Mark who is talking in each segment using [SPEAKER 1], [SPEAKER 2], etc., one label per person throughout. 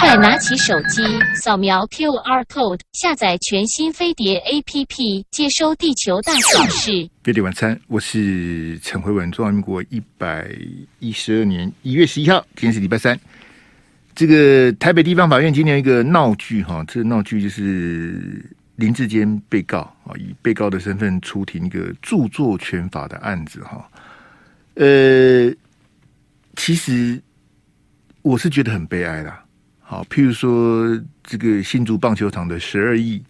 [SPEAKER 1] 快拿起手机，扫描 QR code，下载全新飞碟 APP，接收地球大小事。
[SPEAKER 2] 飞碟晚餐，我是陈辉文。中华民国一百一十二年一月十一号，今天是礼拜三。这个台北地方法院今天一个闹剧哈，这个闹剧就是林志坚被告啊，以被告的身份出庭一个著作权法的案子哈。呃，其实我是觉得很悲哀啦。好，譬如说这个新竹棒球场的十二亿，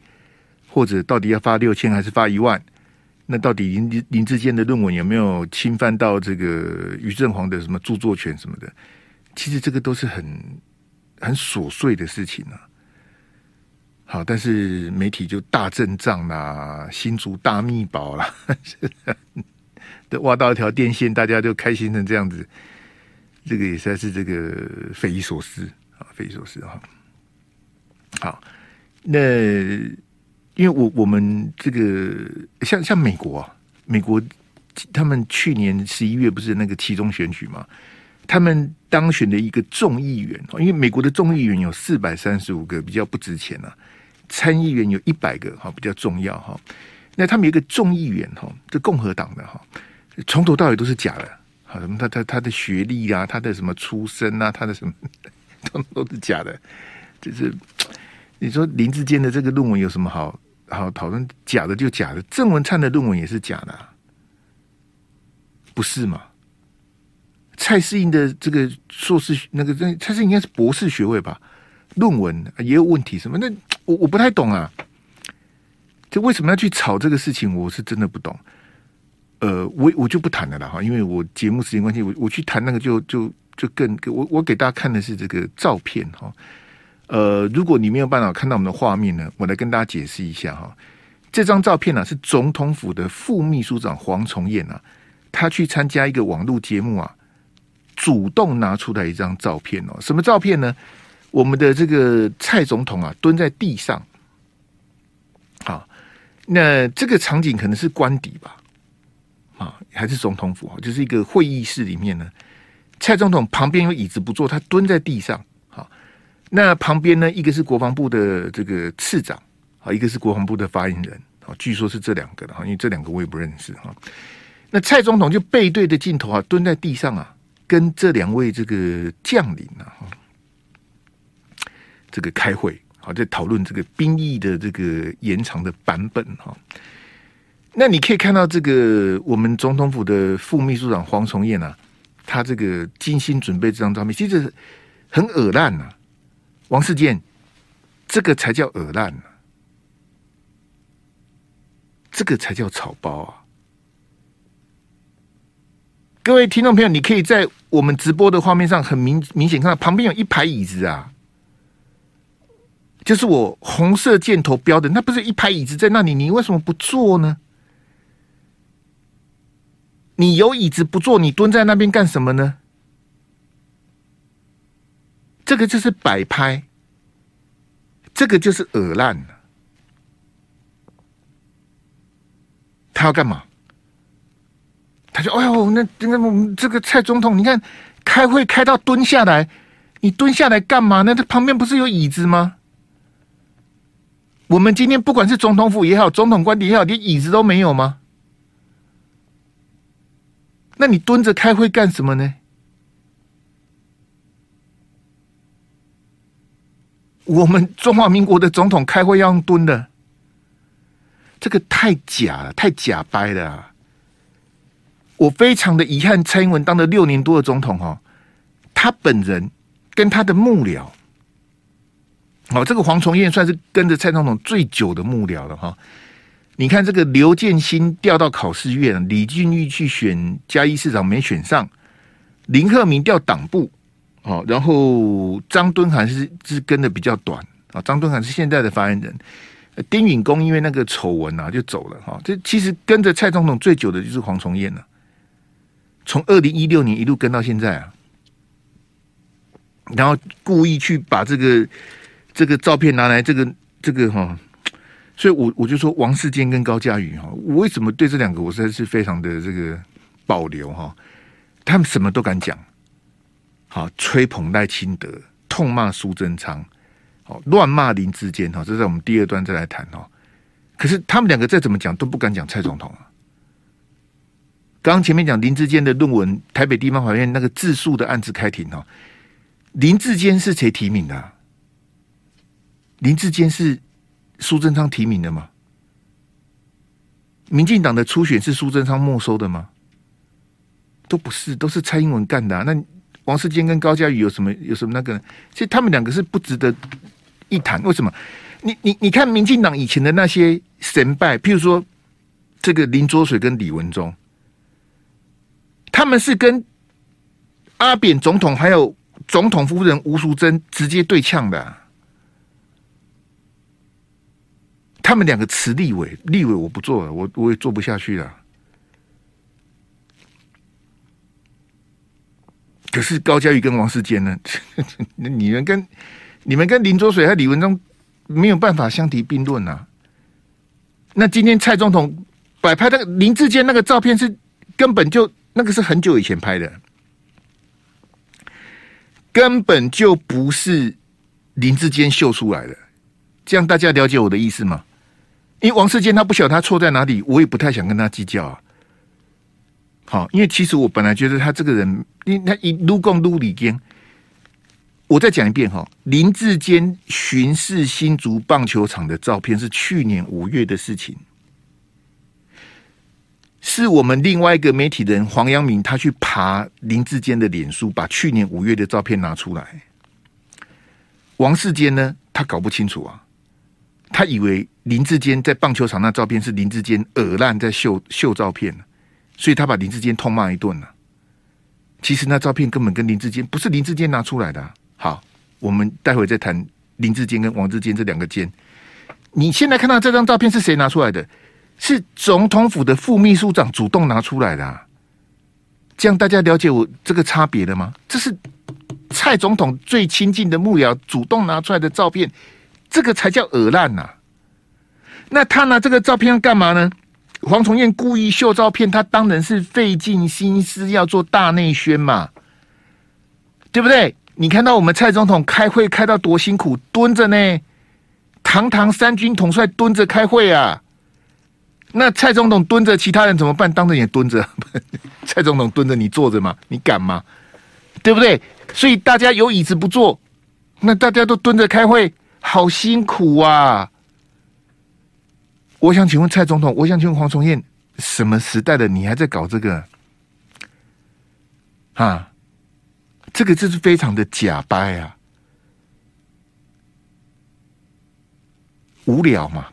[SPEAKER 2] 或者到底要发六千还是发一万？那到底林林志坚的论文有没有侵犯到这个于正煌的什么著作权什么的？其实这个都是很很琐碎的事情啊。好，但是媒体就大阵仗啦，新竹大秘宝啦，都挖到一条电线，大家就开心成这样子，这个也算是这个匪夷所思。啊，匪夷所思哈。好，那因为我我们这个像像美国啊，美国他们去年十一月不是那个期中选举嘛？他们当选的一个众议员，因为美国的众议员有四百三十五个，比较不值钱啊。参议员有一百个，哈，比较重要哈。那他们有一个众议员哈，这共和党的哈，从头到尾都是假的，好什么他他他的学历啊，他的什么出身啊，他的什么。都都是假的，就是你说林志坚的这个论文有什么好好讨论？假的就假的，郑文灿的论文也是假的，不是吗？蔡适应的这个硕士那个，蔡适应应该是博士学位吧？论文也有问题什么？那我我不太懂啊，就为什么要去炒这个事情？我是真的不懂。呃，我我就不谈了啦哈，因为我节目时间关系，我我去谈那个就就。就更我我给大家看的是这个照片哈，呃，如果你没有办法看到我们的画面呢，我来跟大家解释一下哈。这张照片呢是总统府的副秘书长黄崇彦啊，他去参加一个网络节目啊，主动拿出来一张照片哦。什么照片呢？我们的这个蔡总统啊蹲在地上，好，那这个场景可能是官邸吧，啊，还是总统府啊？就是一个会议室里面呢。蔡总统旁边有椅子不坐，他蹲在地上。好，那旁边呢？一个是国防部的这个次长，啊，一个是国防部的发言人。啊，据说是这两个的哈，因为这两个我也不认识哈。那蔡总统就背对着镜头啊，蹲在地上啊，跟这两位这个将领啊，这个开会，好，在讨论这个兵役的这个延长的版本哈。那你可以看到这个我们总统府的副秘书长黄崇彦啊。他这个精心准备这张照片，其实很恶烂呐。王世坚，这个才叫恶烂呢，这个才叫草包啊！各位听众朋友，你可以在我们直播的画面上很明明显看到，旁边有一排椅子啊，就是我红色箭头标的，那不是一排椅子在那里，你为什么不坐呢？你有椅子不坐，你蹲在那边干什么呢？这个就是摆拍，这个就是恶烂。他要干嘛？他说：“哎呦，那那我们这个蔡总统，你看开会开到蹲下来，你蹲下来干嘛呢？这旁边不是有椅子吗？我们今天不管是总统府也好，总统官邸也好，连椅子都没有吗？”那你蹲着开会干什么呢？我们中华民国的总统开会要用蹲的，这个太假了，太假掰了。我非常的遗憾，蔡英文当了六年多的总统哦，他本人跟他的幕僚，哦，这个黄崇彦算是跟着蔡总统最久的幕僚了哈。你看这个刘建新调到考试院，李俊玉去选嘉义市长没选上，林鹤明调党部，哦，然后张敦涵是是跟的比较短啊，张敦涵是现在的发言人，丁允恭因为那个丑闻啊就走了哈，这其实跟着蔡总统最久的就是黄崇彦了，从二零一六年一路跟到现在啊，然后故意去把这个这个照片拿来，这个这个哈。所以我，我就说王世坚跟高嘉瑜哈，我为什么对这两个我实在是非常的这个保留哈？他们什么都敢讲，好吹捧赖清德，痛骂苏贞昌，哦，乱骂林志坚，哈，这在我们第二段再来谈哦。可是他们两个再怎么讲都不敢讲蔡总统啊。刚刚前面讲林志坚的论文，台北地方法院那个自诉的案子开庭哦，林志坚是谁提名的？林志坚是苏贞昌提名的吗？民进党的初选是苏贞昌没收的吗？都不是，都是蔡英文干的。那王世坚跟高嘉瑜有什么有什么那个？其实他们两个是不值得一谈。为什么？你你你看，民进党以前的那些神败，譬如说这个林卓水跟李文忠。他们是跟阿扁总统还有总统夫人吴淑珍直接对呛的，他们两个辞立委，立委我不做了，我我也做不下去了。可是高嘉瑜跟王世坚呢？你们跟你们跟林卓水和李文忠没有办法相提并论啊。那今天蔡总统摆拍那个林志坚那个照片是根本就。那个是很久以前拍的，根本就不是林志坚秀出来的。这样大家了解我的意思吗？因为王世坚他不晓得他错在哪里，我也不太想跟他计较啊。好，因为其实我本来觉得他这个人，因他一撸共撸里间。我再讲一遍哈，林志坚巡视新竹棒球场的照片是去年五月的事情。是我们另外一个媒体人黄阳明，他去爬林志坚的脸书，把去年五月的照片拿出来。王世坚呢，他搞不清楚啊，他以为林志坚在棒球场那照片是林志坚恶烂在秀秀照片，所以他把林志坚痛骂一顿了。其实那照片根本跟林志坚不是林志坚拿出来的。好，我们待会再谈林志坚跟王志坚这两个坚。你现在看到这张照片是谁拿出来的？是总统府的副秘书长主动拿出来的，啊，这样大家了解我这个差别了吗？这是蔡总统最亲近的幕僚主动拿出来的照片，这个才叫恶烂呐！那他拿这个照片要干嘛呢？黄崇彦故意秀照片，他当然是费尽心思要做大内宣嘛，对不对？你看到我们蔡总统开会开到多辛苦，蹲着呢，堂堂三军统帅蹲着开会啊！那蔡总统蹲着，其他人怎么办？当着也蹲着。蔡总统蹲着，你坐着吗？你敢吗？对不对？所以大家有椅子不坐，那大家都蹲着开会，好辛苦啊！我想请问蔡总统，我想请问黄崇彦，什么时代的你还在搞这个？啊，这个就是非常的假掰啊，无聊嘛。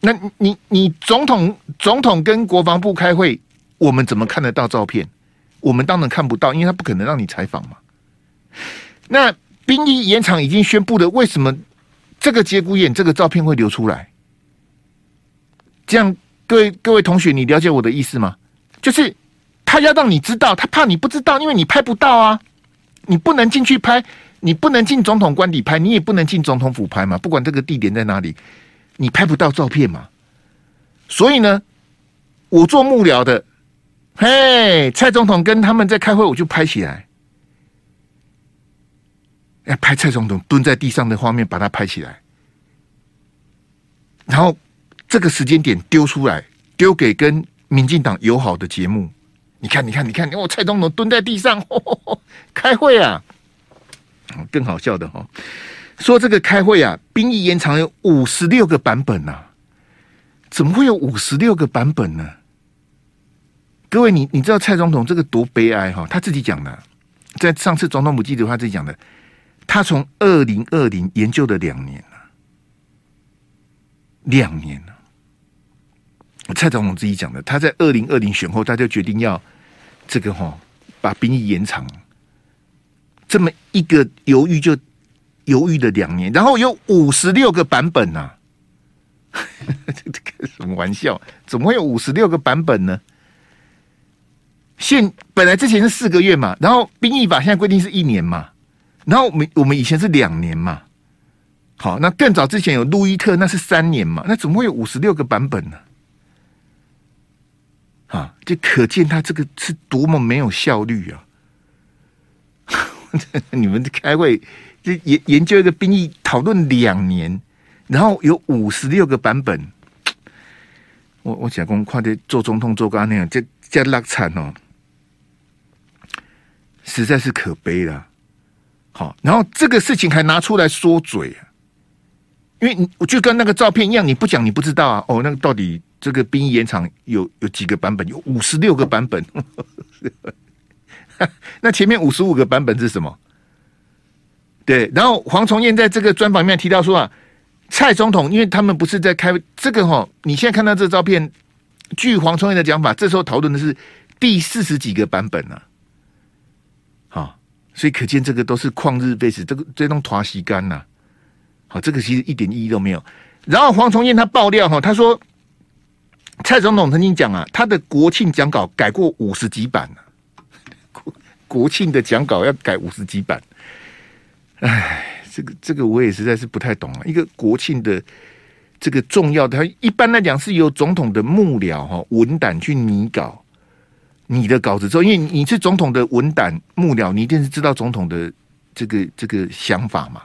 [SPEAKER 2] 那你你总统总统跟国防部开会，我们怎么看得到照片？我们当然看不到，因为他不可能让你采访嘛。那兵役延长已经宣布了，为什么这个节骨眼这个照片会流出来？这样，各位各位同学，你了解我的意思吗？就是他要让你知道，他怕你不知道，因为你拍不到啊，你不能进去拍，你不能进总统官邸拍，你也不能进总统府拍嘛，不管这个地点在哪里。你拍不到照片嘛？所以呢，我做幕僚的，嘿，蔡总统跟他们在开会，我就拍起来，要，拍蔡总统蹲在地上的画面，把它拍起来，然后这个时间点丢出来，丢给跟民进党友好的节目。你看，你看，你看，我蔡总统蹲在地上 开会啊！更好笑的哈。说这个开会啊，兵役延长有五十六个版本呐、怎么会有五十六个版本呢？各位，你你知道蔡总统这个多悲哀哈？他自己讲的，在上次总统府记者他自己讲的，他从二零二零研究了两年了，两年了。蔡总统自己讲的，他在二零二零选后，他就决定要这个哈，把兵役延长，这么一个犹豫就。犹豫了两年，然后有五十六个版本呐、啊，这开什么玩笑？怎么会有五十六个版本呢？现本来之前是四个月嘛，然后兵役法现在规定是一年嘛，然后我们我们以前是两年嘛，好，那更早之前有路易特，那是三年嘛，那怎么会有五十六个版本呢？啊，就可见他这个是多么没有效率啊！你们开会。就研研究一个兵役讨论两年，然后有五十六个版本。我我讲公，快点做总统做刚那样，这这拉惨哦，实在是可悲了。好，然后这个事情还拿出来说嘴啊，因为你我就跟那个照片一样，你不讲你不知道啊。哦，那个到底这个兵役延长有有几个版本？有五十六个版本。那前面五十五个版本是什么？对，然后黄崇彦在这个专访里面提到说啊，蔡总统因为他们不是在开这个哈，你现在看到这个照片，据黄崇彦的讲法，这时候讨论的是第四十几个版本呢、所以可见这个都是旷日费时，这个这种拖时间呐，好，这个其实一点意义都没有。然后黄崇彦他爆料哈，他说蔡总统曾经讲啊，他的国庆讲稿改过五十几版呢、啊。国庆的讲稿要改五十几版，哎，这个这个我也实在是不太懂啊。一个国庆的这个重要的，他一般来讲是由总统的幕僚哈文胆去拟稿，你的稿子之后，因为你是总统的文胆幕僚，你一定是知道总统的这个这个想法嘛。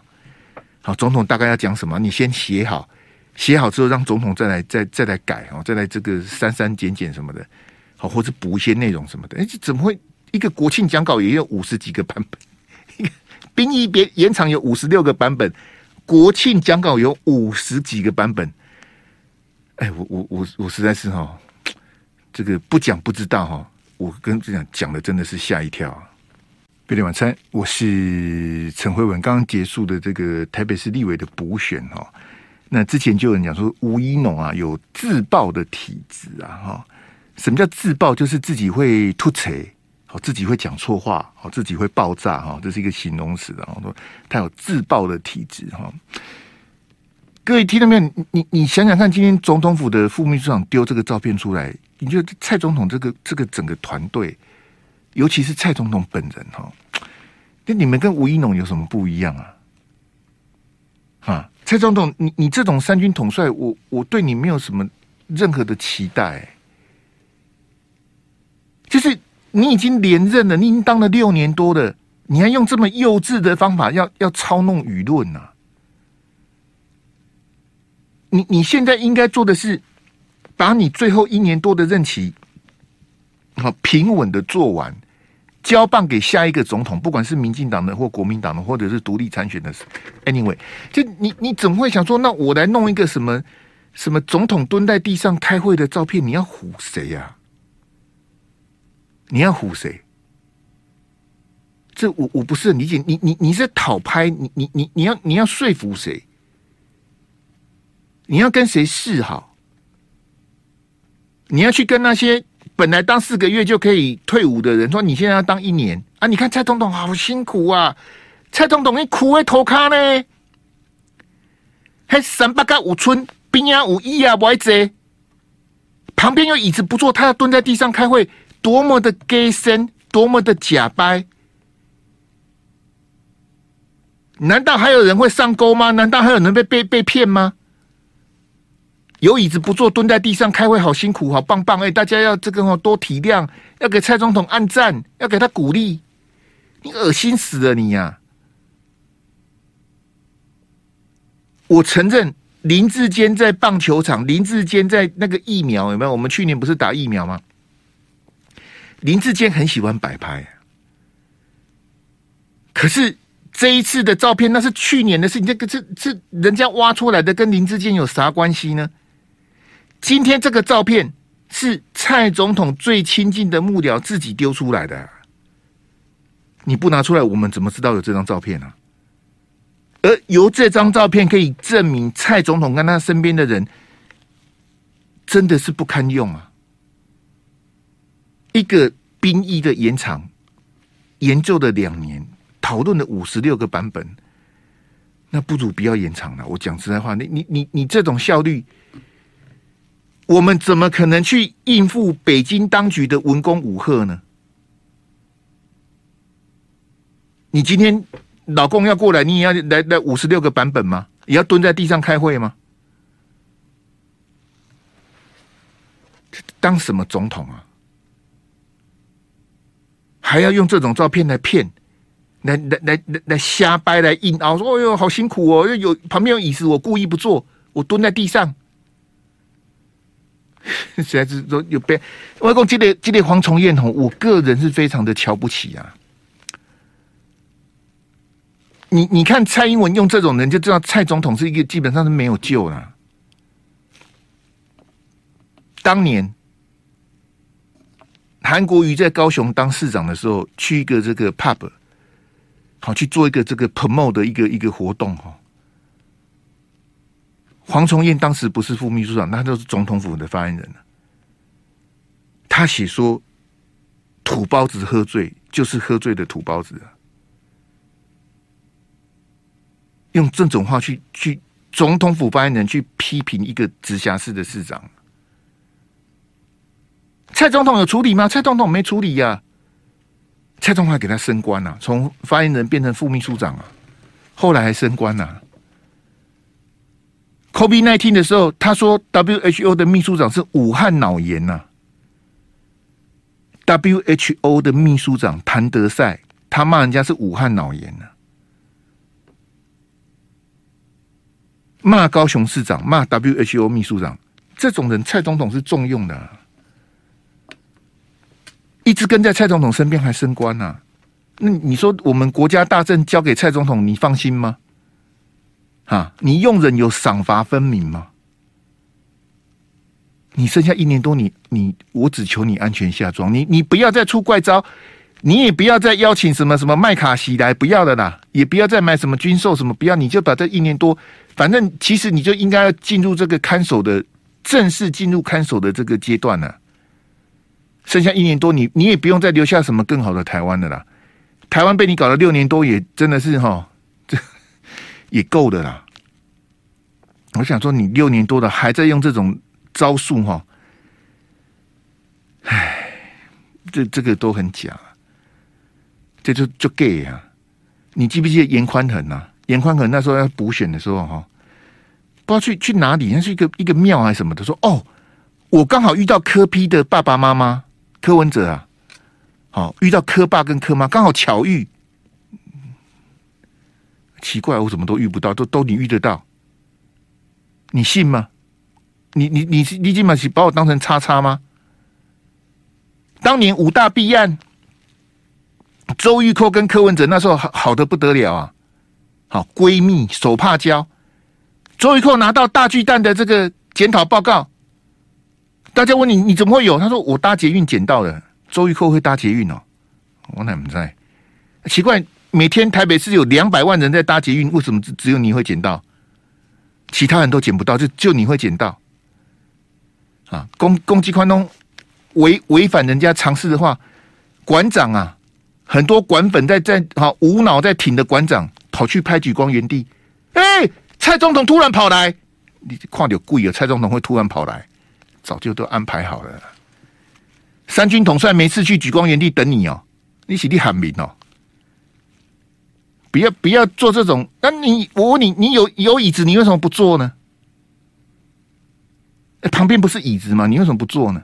[SPEAKER 2] 好，总统大概要讲什么，你先写好，写好之后让总统再来再再来改哦，再来这个删删减减什么的，好，或者补一些内容什么的。哎，这怎么会？一个国庆讲稿也有五十几个版本，兵役别延长有五十六个版本，国庆讲稿有五十几个版本。哎，我我我我实在是哈，这个不讲不知道哈，我跟这样讲的真的是吓一跳。八点晚餐，我是陈慧文。刚刚结束的这个台北市立委的补选哈，那之前就有人讲说吴怡农啊有自爆的体质啊哈，什么叫自爆？就是自己会吐槽。哦，自己会讲错话，哦，自己会爆炸，哈，这是一个形容词的，哦，说他有自爆的体质，哈。各位听到没有？你你想想看，今天总统府的副秘书长丢这个照片出来，你觉得蔡总统这个这个整个团队，尤其是蔡总统本人，哈，那你们跟吴一农有什么不一样啊？哈，蔡总统，你你这种三军统帅，我我对你没有什么任何的期待，就是。你已经连任了，你已经当了六年多了，你还用这么幼稚的方法要要操弄舆论呢？你你现在应该做的是，把你最后一年多的任期，好平稳的做完，交棒给下一个总统，不管是民进党的或国民党的，或者是独立参选的，anyway，就你你怎么会想说，那我来弄一个什么什么总统蹲在地上开会的照片？你要唬谁呀？你要唬谁？这我我不是很理解。你你你是讨拍？你你你你要你要说服谁？你要跟谁示好？你要去跟那些本来当四个月就可以退伍的人说，你现在要当一年啊？你看蔡总统好辛苦啊！蔡总统你苦会头卡呢？还三八个五村兵啊五一啊不爱坐，旁边有椅子不坐，他要蹲在地上开会。多么的假神，多么的假掰！难道还有人会上钩吗？难道还有人被被被骗吗？有椅子不坐，蹲在地上开会，好辛苦，好棒棒！哎，大家要这个多体谅，要给蔡总统按赞，要给他鼓励。你恶心死了你呀、我承认林志坚在棒球场，林志坚在那个疫苗有没有？我们去年不是打疫苗吗？林志坚很喜欢摆拍，可是这一次的照片那是去年的事情，这个是是人家挖出来的，跟林志坚有啥关系呢？今天这个照片是蔡总统最亲近的幕僚自己丢出来的，你不拿出来，我们怎么知道有这张照片呢？而由这张照片可以证明蔡总统跟他身边的人真的是不堪用啊！一个兵役的延长，研究了两年，讨论了五十六个版本，那不如不要延长了。我讲实在话，你你你你这种效率，我们怎么可能去应付北京当局的文攻武赫呢？你今天老公要过来，你也要来来五十六个版本吗？也要蹲在地上开会吗？当什么总统啊？还要用这种照片来骗，来来来来来瞎掰来硬凹，说哎呦好辛苦哦，又有旁边有椅子，我故意不坐，我蹲在地上。实在是说有被外公激烈激烈蝗虫宴吼，我个人是非常的瞧不起啊。你你看蔡英文用这种人，就知道蔡总统是一个基本上是没有救了。当年韩国瑜在高雄当市长的时候，去一个这个 pub，好去做一个这个 promote 的一个一个活动哈。黄崇彦当时不是副秘书长，那都是总统府的发言人。他写说：“土包子喝醉就是喝醉的土包子。”用这种话去去总统府发言人去批评一个直辖市的市长。蔡总统有处理吗？蔡总统没处理呀、蔡总统还给他升官了、啊，从发言人变成副秘书长啊，后来还升官了、COVID-19 的时候，他说 WHO 的秘书长是武汉脑炎呐、啊。WHO 的秘书长谭德赛，他骂人家是武汉脑炎呐、啊，骂高雄市长，骂 WHO 秘书长，这种人蔡总统是重用的、一直跟在蔡总统身边还升官呢、啊。那你说我们国家大政交给蔡总统，你放心吗？啊！你用人有赏罚分明吗？你剩下一年多你，你我只求你安全下庄，你你不要再出怪招，你也不要再邀请什么什么麦卡锡来，不要的啦，也不要再买什么军售什么，不要，你就把这一年多，反正其实你就应该要进入这个看守的正式进入看守的这个阶段了。剩下一年多你，你你也不用再留下什么更好的台湾的啦。台湾被你搞了六年多，也真的是哈。也够的啦。我想说，你六年多了还在用这种招数哈，唉，这这个都很假，这就就 gay 啊！你记不记得严宽恒呐？严宽恒那时候要补选的时候哈，不知道去去哪里，那是一个一个庙还是什么的，说哦，我刚好遇到柯 P 的爸爸妈妈柯文哲啊，好遇到柯爸跟柯妈，刚好巧遇。奇怪，我怎么都遇不到，都都你遇得到，你信吗？你你你你今晚是把我当成叉叉吗？当年五大弊案，周玉蔻跟柯文哲那时候好好的不得了啊，好闺蜜手帕交，周玉蔻拿到大巨蛋的这个检讨报告，大家问你你怎么会有？他说我搭捷运捡到的，周玉蔻会搭捷运哦，我哪不在？奇怪。每天台北市有两百万人在搭捷运，为什么只只有你会捡到？其他人都捡不到，就就你会捡到？啊，攻攻击宽东违违反人家常识的话，馆长啊，很多馆粉在在好无脑在挺的馆长跑去拍举光原地，哎、蔡总统突然跑来，你看到贵了，蔡总统会突然跑来，早就都安排好了。三军统帅没事去举光原地等你哦，你是你喊名哦。不要不要做这种，那你我问你，你有有椅子，你为什么不坐呢？旁边不是椅子吗？你为什么不坐呢？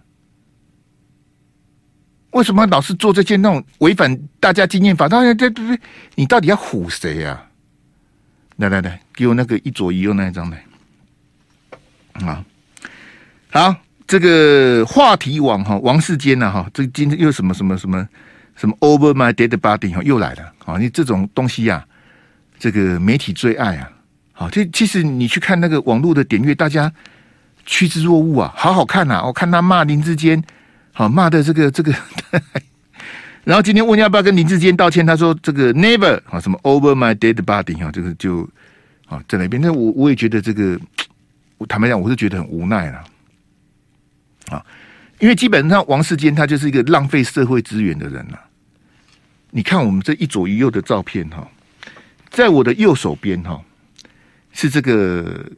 [SPEAKER 2] 为什么老是做这件那种违反大家经验法？当然，对对对，你到底要唬谁呀？来来来，给我那个一左一右那一张来。啊，好，这个话题网哈，王世坚呐哈，这今天又什么什么什么。什么 Over my dead body 又来了啊！你这种东西呀、啊，这个媒体最爱啊！好，这其实你去看那个网络的点阅，大家趋之若鹜啊，好好看呐、我看他骂林志坚，好骂的这个这个，然后今天问要不要跟林志坚道歉，他说这个 Never 啊，什么 Over my dead body 啊，这个就啊在那边。那我我也觉得这个，我坦白讲，我是觉得很无奈了啊。因为基本上王世坚他就是一个浪费社会资源的人了。你看我们这一左一右的照片哈，在我的右手边哈是这个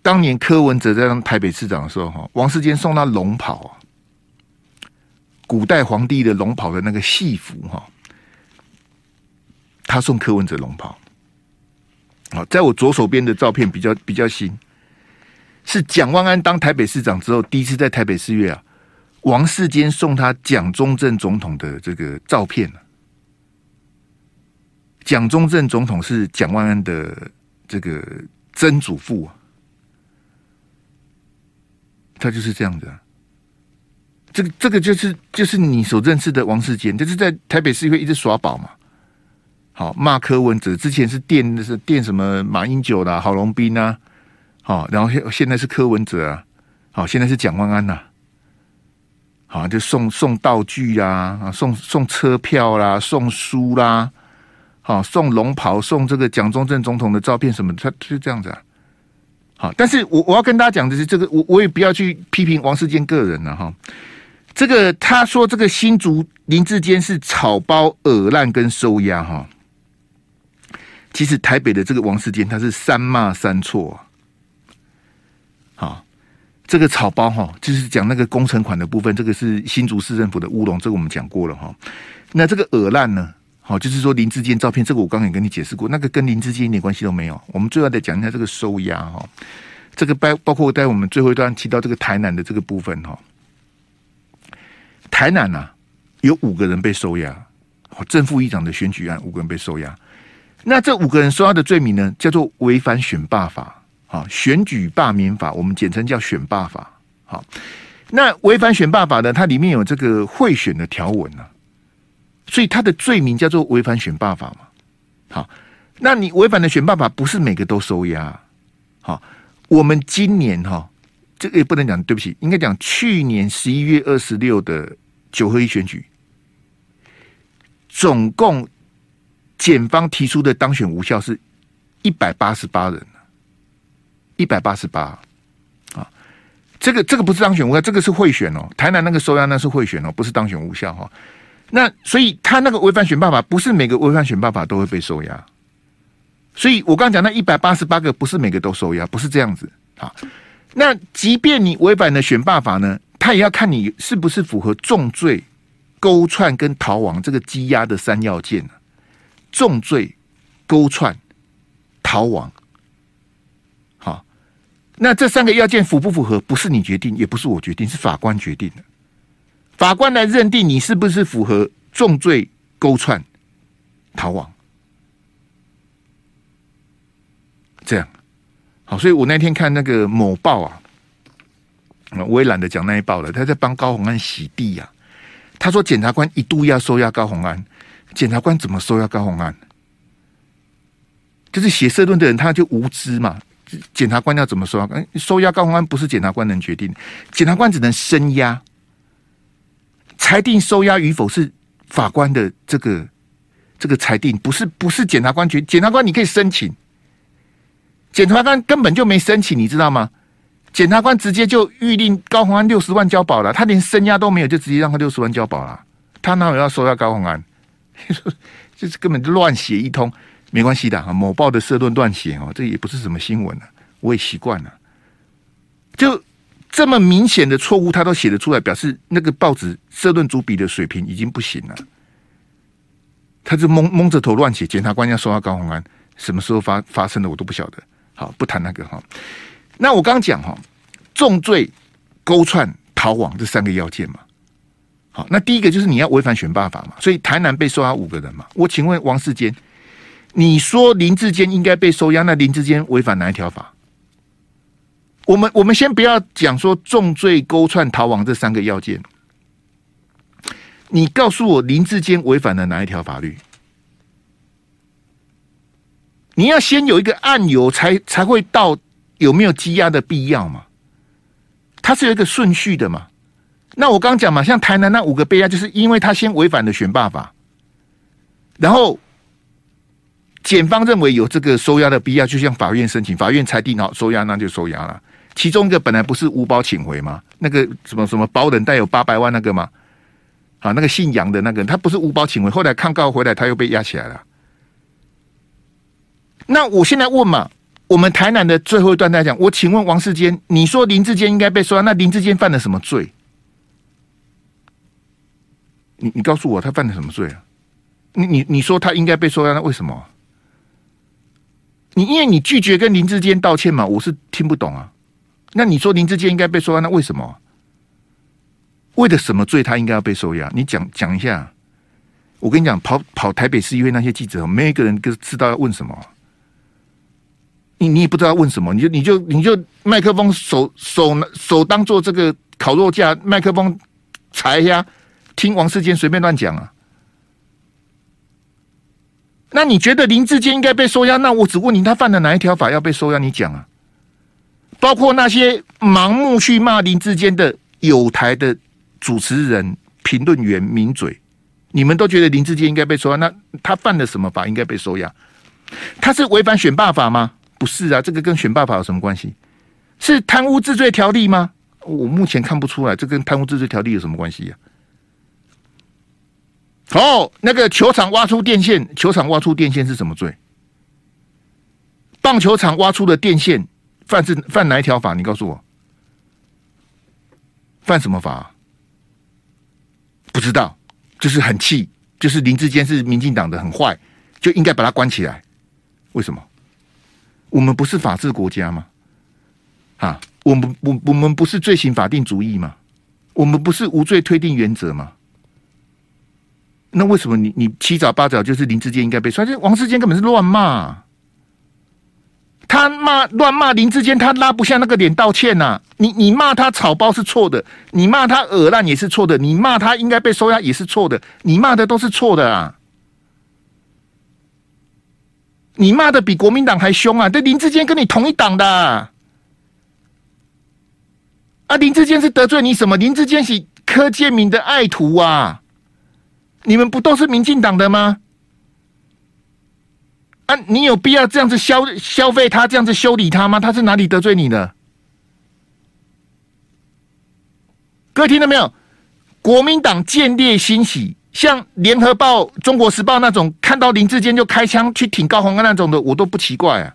[SPEAKER 2] 当年柯文哲在当台北市长的时候哈，王世坚送他龙袍啊，古代皇帝的龙袍的那个戏服哈，他送柯文哲龙袍。好，在我左手边的照片比较比较新，是蒋万安当台北市长之后第一次在台北市月啊。王世坚送他蒋中正总统的这个照片蒋中正总统是蒋万安的这个曾祖父啊，他就是这样子啊。这个这个就是就是你所认识的王世坚，就是在台北市议会一直耍宝嘛。好骂柯文哲，之前是电是电什么马英九啦、郝龙斌呐，好，然后现在是柯文哲啊，好，现在是蒋万安呐，好，就送送道具啊，啊，送送车票啦，送书啦，好，送龙袍，送这个蒋中正总统的照片什么，他就是这样子啊。好，但是我我要跟大家讲的是，这个我我也不要去批评王世坚个人了哈。这个他说这个新竹林志坚是草包、恶烂跟收押哈。其实台北的这个王世坚他是三骂三错啊。好，这个草包哈，就是讲那个工程款的部分，这个是新竹市政府的乌龙，这个我们讲过了哈。那这个恶烂呢？好，就是说林志坚照片，这个我刚刚也跟你解释过，那个跟林志坚一点关系都没有。我们最后再讲一下这个收押哈，这个包包括在我们最后一段提到这个台南的这个部分哈。台南呐、啊，有五个人被收押，正副议长的选举案，五个人被收押。那这五个人收押的罪名呢，叫做违反选罢法，啊，选举罢免法，我们简称叫选罢法。好，那违反选罢法呢，它里面有这个贿选的条文啊，所以他的罪名叫做违反选罢法嘛。好，那你违反的选罢法不是每个都收押。好，我们今年哈，这个也不能讲，对不起，应该讲去年十一月二十六的。九合一选举，总共检方提出的当选无效是一百八十八人，一百八十八啊，这个这个不是当选无效，这个是贿选哦。台南那个收押那是贿选哦，不是当选无效哈。那所以他那个违反选罢法，不是每个违反选罢法都会被收押。所以我刚讲那一百八十八个，不是每个都收押，不是这样子啊。那即便你违反了选罢法呢？他也要看你是不是符合重罪、勾串跟逃亡这个羁押的三要件。重罪、勾串、逃亡，好，那这三个要件符不符合？不是你决定，也不是我决定，是法官决定的。法官来认定你是不是符合重罪、勾串、逃亡。这样，好，所以我那天看那个某报啊。我也懒得讲那一报了，他在帮高虹安洗地呀、啊。他说检察官一度要收押高虹安，检察官怎么收押高虹安？就是写社论的人他就无知嘛。检察官要怎么收押？收押高虹安不是检察官能决定，检察官只能声押，裁定收押与否是法官的这个这个裁定，不是不是检察官决。检察官你可以申请，检察官根本就没申请，你知道吗？检察官直接就预令高虹安六十万交保了，他连声押都没有，就直接让他六十万交保了。他哪有要收押高虹安？就是根本就乱写一通，没关系的啊。某报的社论乱写哦，这也不是什么新闻了，我也习惯了。就这么明显的错误，他都写得出来，表示那个报纸社论主笔的水平已经不行了。他就蒙蒙着头乱写，检察官要收押高虹安，什么时候发发生的我都不晓得。好，不谈那个哈。那我刚讲哈，重罪、勾串、逃亡这三个要件嘛。好，那第一个就是你要违反选罢法嘛。所以台南被收押五个人嘛。我请问王世坚，你说林志坚应该被收押，那林志坚违反哪一条法？我们我们先不要讲说重罪、勾串、逃亡这三个要件，你告诉我林志坚违反了哪一条法律？你要先有一个案由才才会到。有没有羁押的必要嘛？它是有一个顺序的嘛？那我刚讲嘛，像台南那五个被押，就是因为他先违反了选罢法，然后检方认为有这个收押的必要，就向法院申请，法院裁定好收押，那就收押了。其中一个本来不是无保请回吗？那个什么什么保人带有八百万那个吗？啊，那个姓杨的那个，他不是无保请回，后来抗告回来，他又被押起来了。那我现在问嘛？我们台南的最后一段在讲，我请问王世坚，你说林志坚应该被收押，那林志坚犯了什么罪？你你告诉我他犯了什么罪啊？你你你说他应该被收押，那为什么？你因为你拒绝跟林志坚道歉嘛，我是听不懂啊。那你说林志坚应该被收押，那为什么？为了什么罪他应该要被收押？你讲讲一下。我跟你讲，跑跑台北市议会那些记者，没有一个人知道要问什么。你你也不知道问什么，你就你就你就麦克风手手手当做这个烤肉架，麦克风踩一下，听王世坚随便乱讲啊。那你觉得林志坚应该被收押？那我只问你，他犯了哪一条法要被收押？你讲啊。包括那些盲目去骂林志坚的有台的主持人、评论员、名嘴，你们都觉得林志坚应该被收押？那他犯了什么法应该被收押？他是违反选罢法吗？不是啊，这个跟选罢法有什么关系？是贪污治罪条例吗？我目前看不出来，这跟贪污治罪条例有什么关系呀？哦，那个球场挖出电线，球场挖出电线是什么罪？棒球场挖出的电线犯是犯哪一条法？你告诉我，犯什么法？不知道，就是很气，就是林志坚是民进党的，很坏，就应该把他关起来。为什么？我们不是法治国家吗？啊，我们我我们不是罪行法定主义吗？我们不是无罪推定原则吗？那为什么你你七早八早就是林志坚应该被抓？这王世坚根本是乱骂，他骂乱骂林志坚，他拉不下那个脸道歉呐、你你骂他草包是错的，你骂他恶烂也是错的，你骂他应该被收押也是错的，你骂的都是错的啊！你骂的比国民党还凶啊！这林志坚跟你同一党的啊，林志坚是得罪你什么？林志坚是柯建铭的爱徒啊！你们不都是民进党的吗？啊！你有必要这样子消消费他，这样子修理他吗？他是哪里得罪你的？各位听到没有？国民党见猎心喜。像联合报、中国时报那种看到林志坚就开枪去挺高虹安那种的，我都不奇怪啊。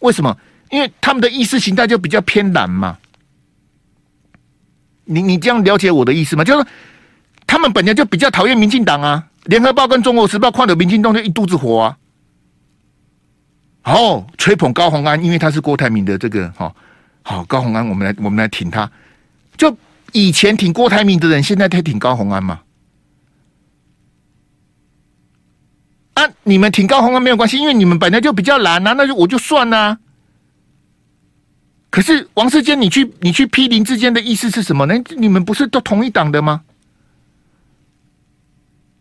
[SPEAKER 2] 为什么？因为他们的意识形态就比较偏蓝嘛。你你这样了解我的意思吗？就是他们本来就比较讨厌民进党啊。联合报跟中国时报看到民进党就一肚子火啊。好，吹捧高虹安，因为他是郭台铭的这个哈好高虹安，我们来我们来挺他。就以前挺郭台铭的人，现在在挺高虹安嘛。啊！你们挺高虹安没有关系，因为你们本来就比较难啊，那就我就算啦、可是王世坚，你去你去批林智坚的意思是什么呢？你们不是都同一党的吗？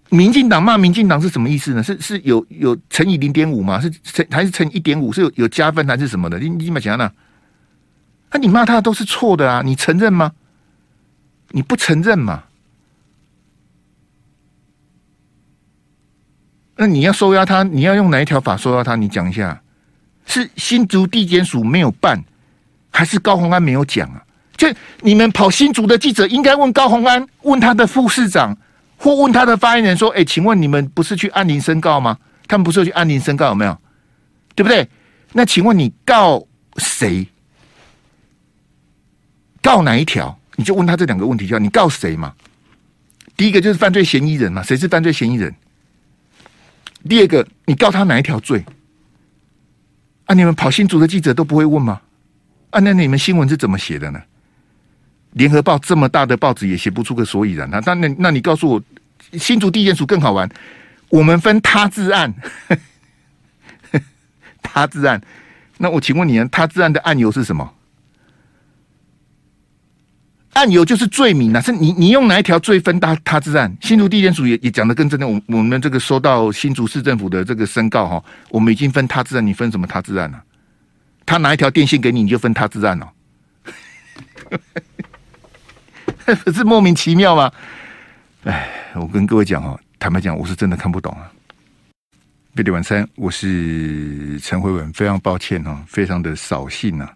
[SPEAKER 2] 民进党骂民进党是什么意思呢？是是有有乘以零点五吗？是乘还是乘一点五？是有有加分还是什么的？你你怎么讲呢？啊，你骂他都是错的啊！你承认吗？你不承认吗？那你要收押他，你要用哪一条法收押他？你讲一下，是新竹地检署没有办，还是高虹安没有讲啊？就你们跑新竹的记者应该问高虹安，问他的副市长，或问他的发言人说：“哎，请问你们不是去按铃申告吗？他们不是去按铃申告有没有？对不对？那请问你告谁？告哪一条？你就问他这两个问题，就你告谁嘛？第一个就是犯罪嫌疑人嘛，谁是犯罪嫌疑人？第二个，你告他哪一条罪？啊，你们跑新竹的记者都不会问吗？啊，那你们新闻是怎么写的呢？联合报这么大的报纸也写不出个所以然啊！那那那你告诉我，新竹地检署更好玩，我们分他治案，他治案。那我请问你，他治案的案由是什么？案由就是罪名啊，是你你用哪一条罪分他他治案？新竹地检署也也讲得更真的，我我们这个收到新竹市政府的这个申告哈，我们已经分他治案，你分什么他治案呢？他拿一条电线给你，你就分他治案哦，不是莫名其妙吗？哎，我跟各位讲哦，坦白讲，我是真的看不懂啊。贝蒂晚餐，我是陈慧文，非常抱歉哦，非常的扫兴啊。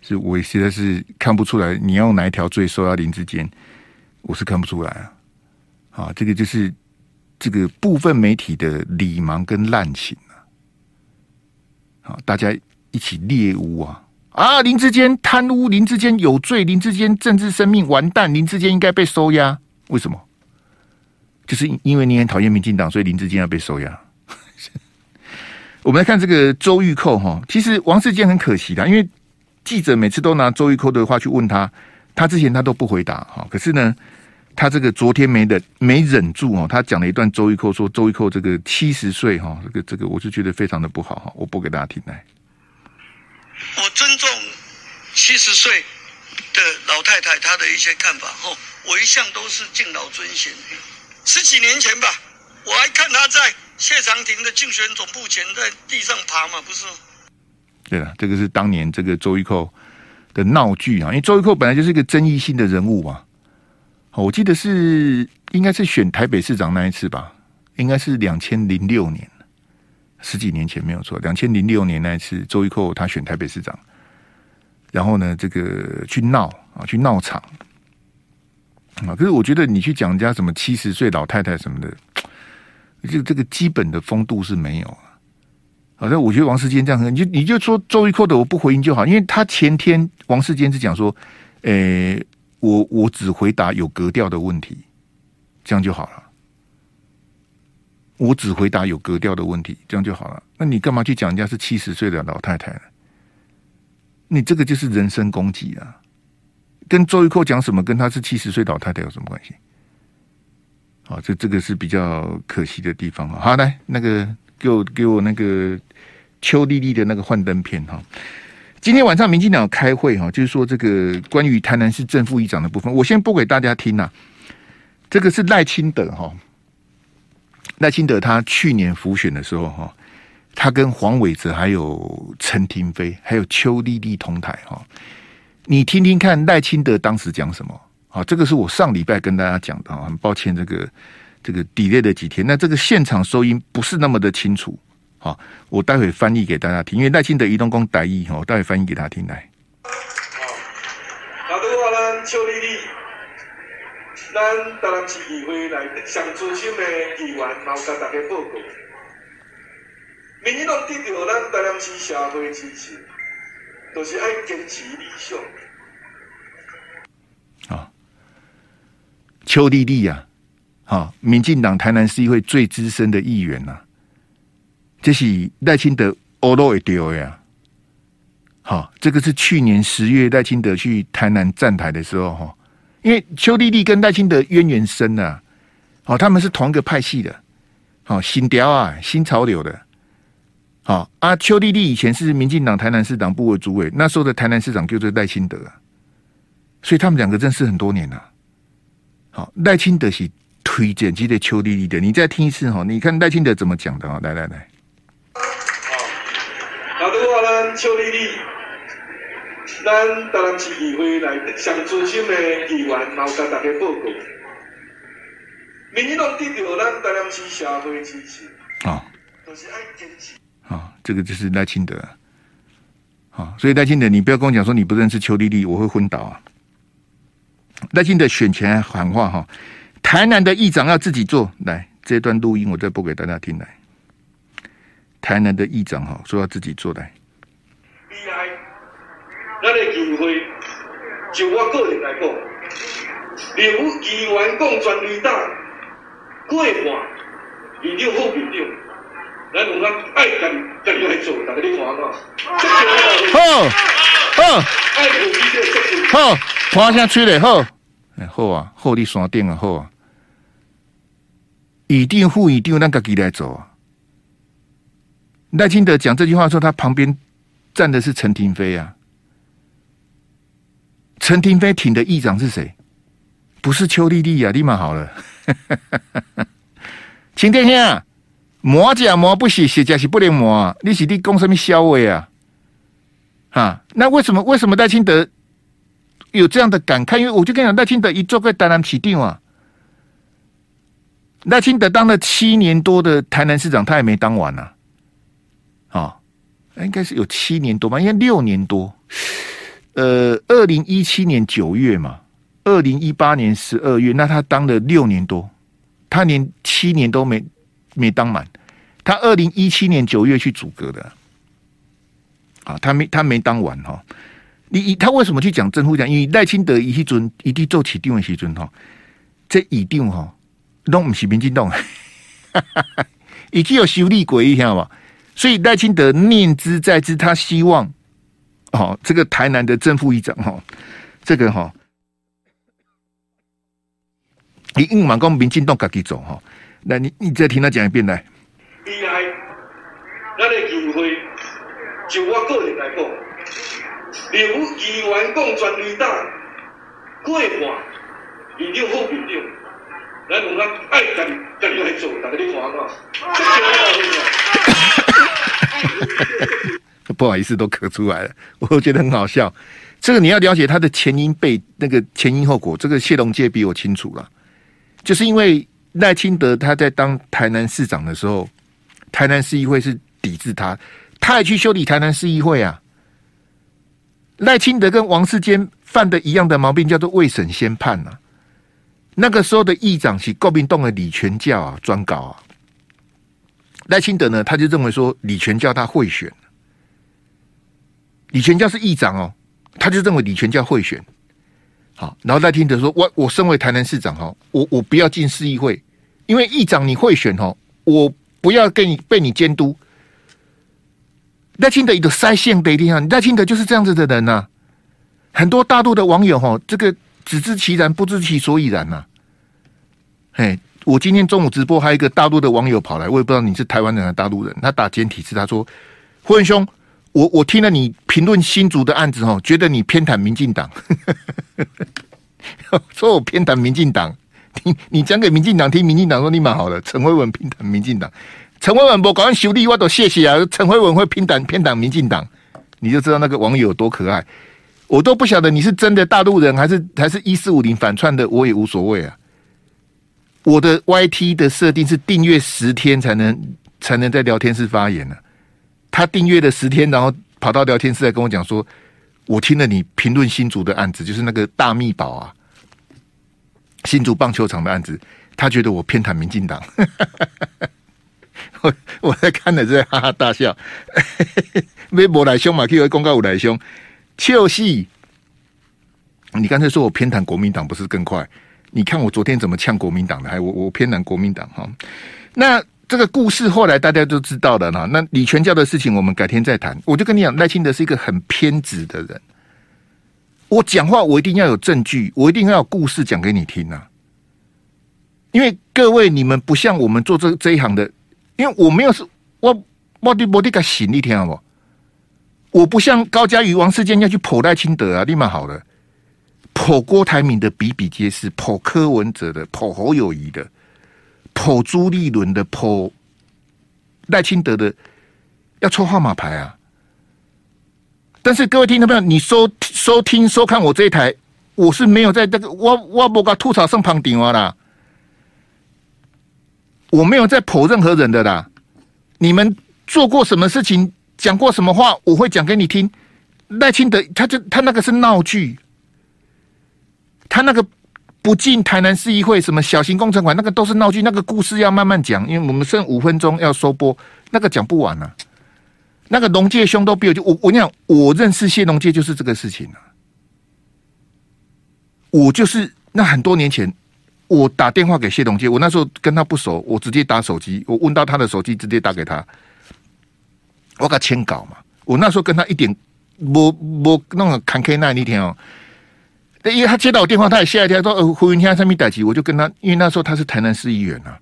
[SPEAKER 2] 是我实在是看不出来，你要用哪一条罪收押林志坚，我是看不出来啊！啊，这个就是这个部分媒体的礼盲跟滥情啊！好，大家一起猎污啊！啊，林志坚贪污，林志坚有罪，林志坚政治生命完蛋，林志坚应该被收押。为什么？就是因为你很讨厌民进党，所以林志坚要被收押。我们来看这个周玉蔻哈，其实王世坚很可惜的，因为。记者每次都拿周玉蔻的话去问他，他之前他都不回答哈。可是呢，他这个昨天没忍没忍住哦，他讲了一段周玉蔻说周玉蔻这个七十岁哈，这个这个我就觉得非常的不好哈，我播给大家听来。
[SPEAKER 3] 我尊重七十岁的老太太她的一些看法哦，我一向都是敬老尊贤。十几年前吧，我还看她在谢长廷的竞选总部前在地上爬嘛，不是？
[SPEAKER 2] 对了，这个是当年这个周玉蔻的闹剧啊，因为周玉蔻本来就是一个争议性的人物嘛。我记得是应该是选台北市长那一次吧，应该是两千零六年。十几年前没有错，两千零六年那一次，周玉蔻他选台北市长，然后呢，这个去闹啊，去闹场啊。可是我觉得你去讲人家什么七十岁老太太什么的，这这个基本的风度是没有啊。好像我觉得王世坚这样，你就你就说周玉蔻的我不回应就好，因为他前天王世坚是讲说，诶，我我只回答有格调的问题，这样就好了。我只回答有格调的问题，这样就好了。那你干嘛去讲人家是七十岁的老太太呢？你这个就是人身攻击啊！跟周玉蔻讲什么，跟他是七十岁老太太有什么关系？好，这这个是比较可惜的地方。好，来那个给我给我那个邱丽丽的那个幻灯片哈。今天晚上民进党开会哈，就是说这个关于台南市正副议长的部分，我先播给大家听呐。这个是赖清德哈。赖清德他去年辅选的时候，哈，他跟黄伟哲、还有陈亭妃、还有邱丽丽同台，哈，你听听看赖清德当时讲什么？啊，这个是我上礼拜跟大家讲的，很抱歉，这个这个 delay 了几天，那这个现场收音不是那么的清楚，好，我待会翻译给大家听，因为赖清德移动工台语，哈，我待会翻译给他听来。
[SPEAKER 3] 好，的邱丽丽。咱台南市议会来上资深的议员，然后跟大家报告，民进党得到咱台南市社会支持，都、就是爱坚持理想。
[SPEAKER 2] 啊，邱莉莉呀，好，民进党台南市议会最资深的议员呐、啊，这是赖清德欧罗会丢呀。好，这个是去年十月赖清德去台南站台的时候哈。因为邱丽丽跟赖清德渊源深呐、啊，哦，他们是同一个派系的，好新调啊，新潮流的，好啊。邱丽丽以前是民进党台南市党部委主委，那时候的台南市长就是赖清德啊，所以他们两个认识很多年了、啊。好，赖清德是推荐记得邱丽丽的，你再听一次哈，你看赖清德怎么讲的啊？来来来，
[SPEAKER 3] 好，好的话呢，邱丽丽。咱台南市议会来上资深的议员，然后跟大家报告，民进党得到咱台南市社会支持。啊，都是爱坚持。
[SPEAKER 2] 啊，这个就是赖清德。好，所以赖清德，你不要跟我讲说你不认识邱丽丽，我会昏倒啊。赖清德选前喊话哈，台南的议长要自己做。来，这段录音我再播给大家听来。台南的议长哈说要自己做来。
[SPEAKER 3] 咱的议会，就我个人来讲，刘议员讲全绿党过半，议长副议长，咱有咱爱干干来做，大家你看嘛。
[SPEAKER 2] 好，好，好，花声吹嘞，好，好啊，好你山顶啊，好啊。议定副议长，咱家己来做啊。赖清德讲这句话的时候，他旁边站的是陈廷飞啊。陈廷妃挺的议长是谁？不是邱丽丽啊，立马好了。秦天香，磨甲磨不洗，洗甲洗不能磨啊！你是你讲什么消委啊？啊，那为什么为什么赖清德有这样的感慨？因为我就跟你讲，赖清德一做个台南市定啊，赖清德当了七年多的台南市长，他也没当完呢。啊，应该是有七年多吧？应该六年多。呃，二零一七年九月嘛，二零一八年十二月，那他当了六年多，他连七年都没没当满。他二零一七年九月去组阁的，啊，他没他没当完哈。你他为什么去讲政府讲？因为赖清德一去准一地做起定位时准哈，这一定哈都不是民进党，已经有修理过一下嘛。所以赖清德念之在兹，他希望。哦，这个台南的正副议长哈，这个哈，你硬往讲民进党自己走哈，那你你再听他讲一遍来。
[SPEAKER 3] 厉害，咱的议会就我个人来讲，刘议员讲全绿党过话，民调好民调，咱用咱爱家家己来做，大家你看嘛。
[SPEAKER 2] 不好意思，都咳出来了，我觉得很好笑。这个你要了解他的前因被那个前因后果，这个谢龙介比我清楚了。就是因为赖清德他在当台南市长的时候，台南市议会是抵制他，他也去修理台南市议会啊。赖清德跟王世坚犯的一样的毛病，叫做未审先判啊。那个时候的议长是国民党的李全教啊，专搞啊。赖清德呢，他就认为说李全教他贿选，李全教是议长哦，他就认为李全教贿选。好，然后赖清德说：“我我身为台南市长哈，我我不要进市议会，因为议长你贿选哈，我不要跟你被你监督。”赖清德一个塞线的一定啊，赖清德就是这样子的人呐、啊。很多大陆的网友哈，这个只知其然不知其所以然呐、啊。嘿，我今天中午直播，还有一个大陆的网友跑来，我也不知道你是台湾人还是大陆人，他打简体字，他说：“胡文兄。”我我听了你评论新竹的案子哦，觉得你偏袒民进党，说我偏袒民进党，听你讲给民进党听，民进党说你蛮好的。陈慧文偏袒民进党，陈慧文不搞完修理我都谢谢啊。陈慧文会偏袒偏袒民进党，你就知道那个网友有多可爱。我都不晓得你是真的大陆人还是还是一四五零反串的，我也无所谓啊。我的 YT 的设定是订阅十天才能才能在聊天室发言呢、他订阅了十天，然后跑到聊天室来跟我讲说：“我听了你评论新竹的案子，就是那个大秘宝啊，新竹棒球场的案子，他觉得我偏袒民进党。”我我在看了，在哈哈大笑。微博来凶嘛，可以公告我来凶，就是你刚才说我偏袒国民党，不是更快？你看我昨天怎么呛国民党的？还我我偏袒国民党哈？那。这个故事后来大家都知道了哈。那李全教的事情我们改天再谈。我就跟你讲，赖清德是一个很偏执的人。我讲话我一定要有证据，我一定要有故事讲给你听啊。因为各位你们不像我们做这这一行的，因为我没有是，我我的我的个行一天好不？我不像高嘉瑜、王世坚要去剖赖清德啊，立马好了，剖郭台铭的比比皆是，剖柯文哲的，剖侯友谊的。剖朱立伦的，剖赖清德的，要抽号码牌啊！但是各位听众朋友，你收收听收看我这一台，我是没有在这个我我不搞吐槽上旁顶啊啦，我没有在剖任何人的啦。你们做过什么事情，讲过什么话，我会讲给你听。赖清德，他就他那个是闹剧，他那个。不进台南市议会，什么小型工程款，那个都是闹剧，那个故事要慢慢讲，因为我们剩五分钟要收播，那个讲不完啊。那个龙界兄都比我就我我讲，我认识谢龙界就是这个事情啊。我就是那很多年前，我打电话给谢龙界，我那时候跟他不熟，我直接打手机，我问到他的手机，直接打给他，我给他签稿嘛。我那时候跟他一点，我我那个坎坷那一天哦。因为他接到我电话，他也吓一跳，说：“呃，胡云天上面逮起。”我就跟他，因为那时候他是台南市议员啊。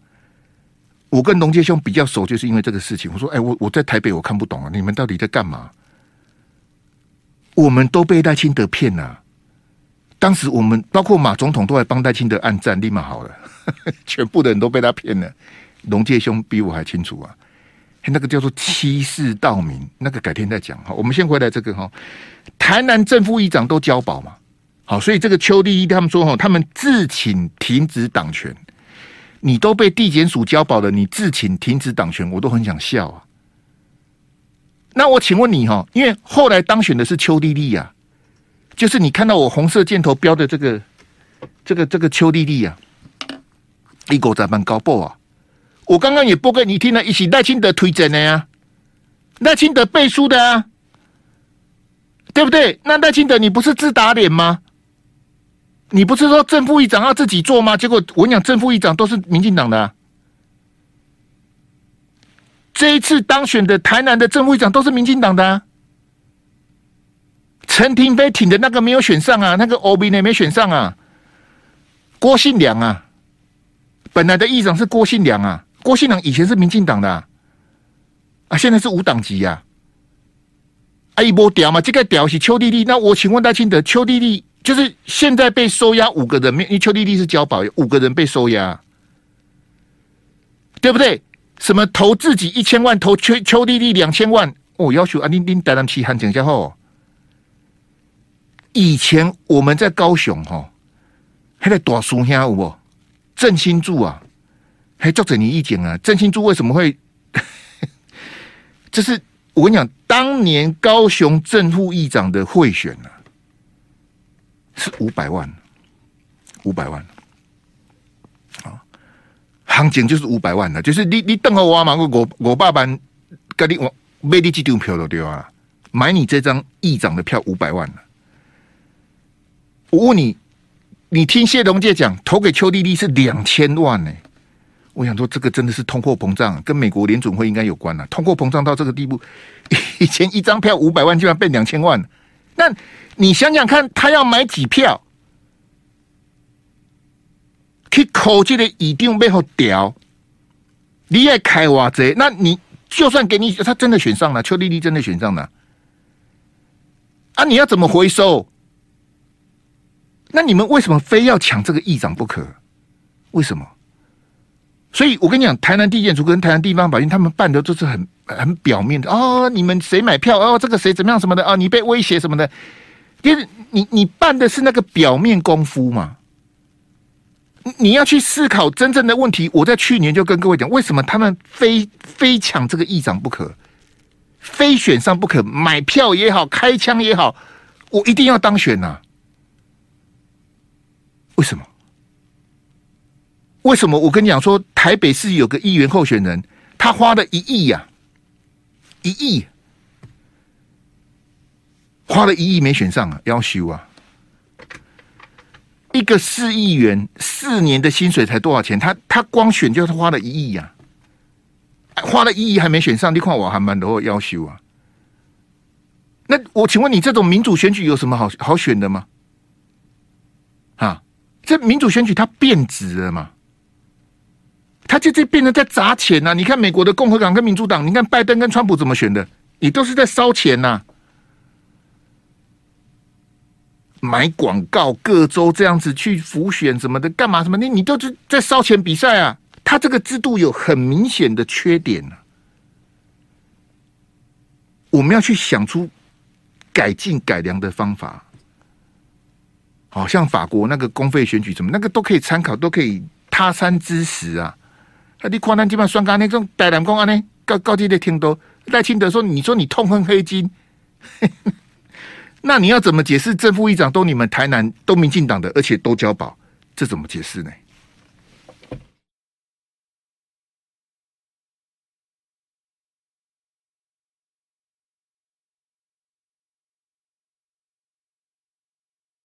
[SPEAKER 2] 我跟龙介兄比较熟，就是因为这个事情。我说：“哎，我我在台北，我看不懂啊，你们到底在干嘛？”我们都被赖清德骗了啊。当时我们包括马总统都来帮赖清德按赞，立马好了，全部的人都被他骗了。龙介兄比我还清楚啊，那个叫做欺世盗名，那个改天再讲哈。我们先回来这个哈，台南正副议长都交保嘛。好，所以这个邱立一他们说哈，他们自请停止党权，你都被地检署交保了，你自请停止党权，我都很想笑啊。那我请问你哈，因为后来当选的是邱丽丽呀，就是你看到我红色箭头标的这个这个这个邱丽丽呀，一狗在办高报啊，我刚刚也播给你听了，一起赖清德推荐的呀，赖清德背书的啊，对不对？那赖清德你不是自打脸吗？你不是说正副议长要自己做吗？结果我讲，正副议长都是民进党的啊。这一次当选的台南的正副议长都是民进党的啊。陈亭妃挺的那个没有选上啊，那个欧比呢没选上啊。郭信良啊，本来的议长是郭信良啊，郭信良以前是民进党的啊，现在是无党籍呀。啊，一波屌嘛，这个屌是邱丽丽。那我请问戴清德，邱丽丽就是现在被收押五个人，因为邱丽丽是交保，五个人被收押，对不对？什么投自己一千万，投邱邱丽丽两千万？我、哦、要求啊，丁丁带他们去喊讲下后。以前我们在高雄哈，还在大树下有无？郑新柱啊，还作者你意见啊？郑新柱为什么会？这是。我跟你讲，当年高雄正副议长的贿选呢，是五百万，五百万，啊，行情就是五百万的，就是你你邓和我嘛，我我爸爸跟你我买你这张票都对啊，买你这张议长的票五百万。我问你，你听谢龙介讲，投给邱丽丽是两千万呢？我想说，这个真的是通货膨胀，跟美国联准会应该有关了。通货膨胀到这个地步，以前一张票五百万，居然变两千万。那你想想看，他要买几票？去口这个一定背后屌，你也开挖贼？那你就算给你，他真的选上了，邱丽丽真的选上了，啊，你要怎么回收？那你们为什么非要抢这个议长不可？为什么？所以我跟你讲，台南地检署跟台南地方法院他们办的都是很很表面的哦。你们谁买票哦？这个谁怎么样什么的啊？你被威胁什么的？就是你你办的是那个表面功夫嘛？你要去思考真正的问题。我在去年就跟各位讲，为什么他们非非抢这个议长不可，非选上不可？买票也好，开枪也好，我一定要当选呐、为什么？为什么我跟你讲说，台北市有个议员候选人，他花了一亿呀，一亿，花了一亿没选上啊，要修啊！一个市议员四年的薪水才多少钱？他他光选就是花了一亿呀，花了一亿还没选上，你看我还蛮多要修啊！那我请问你，这种民主选举有什么好好选的吗？啊，这民主选举它变质了吗？他就这变成在砸钱呐、啊！你看美国的共和党跟民主党，你看拜登跟川普怎么选的？你都是在烧钱呐、啊，买广告，各州这样子去浮选什么的，干嘛什么？你你都是在烧钱比赛啊！他这个制度有很明显的缺点啊，我们要去想出改进改良的方法。好像法国那个公费选举什么，那个都可以参考，都可以他山之石啊。啊！你看，咱基本上刚那种台南公安呢，高高级的挺多赖清德说：“你说你痛恨黑金，那你要怎么解释？正副议长都你们台南都民进党的，而且都交保，这怎么解释呢？”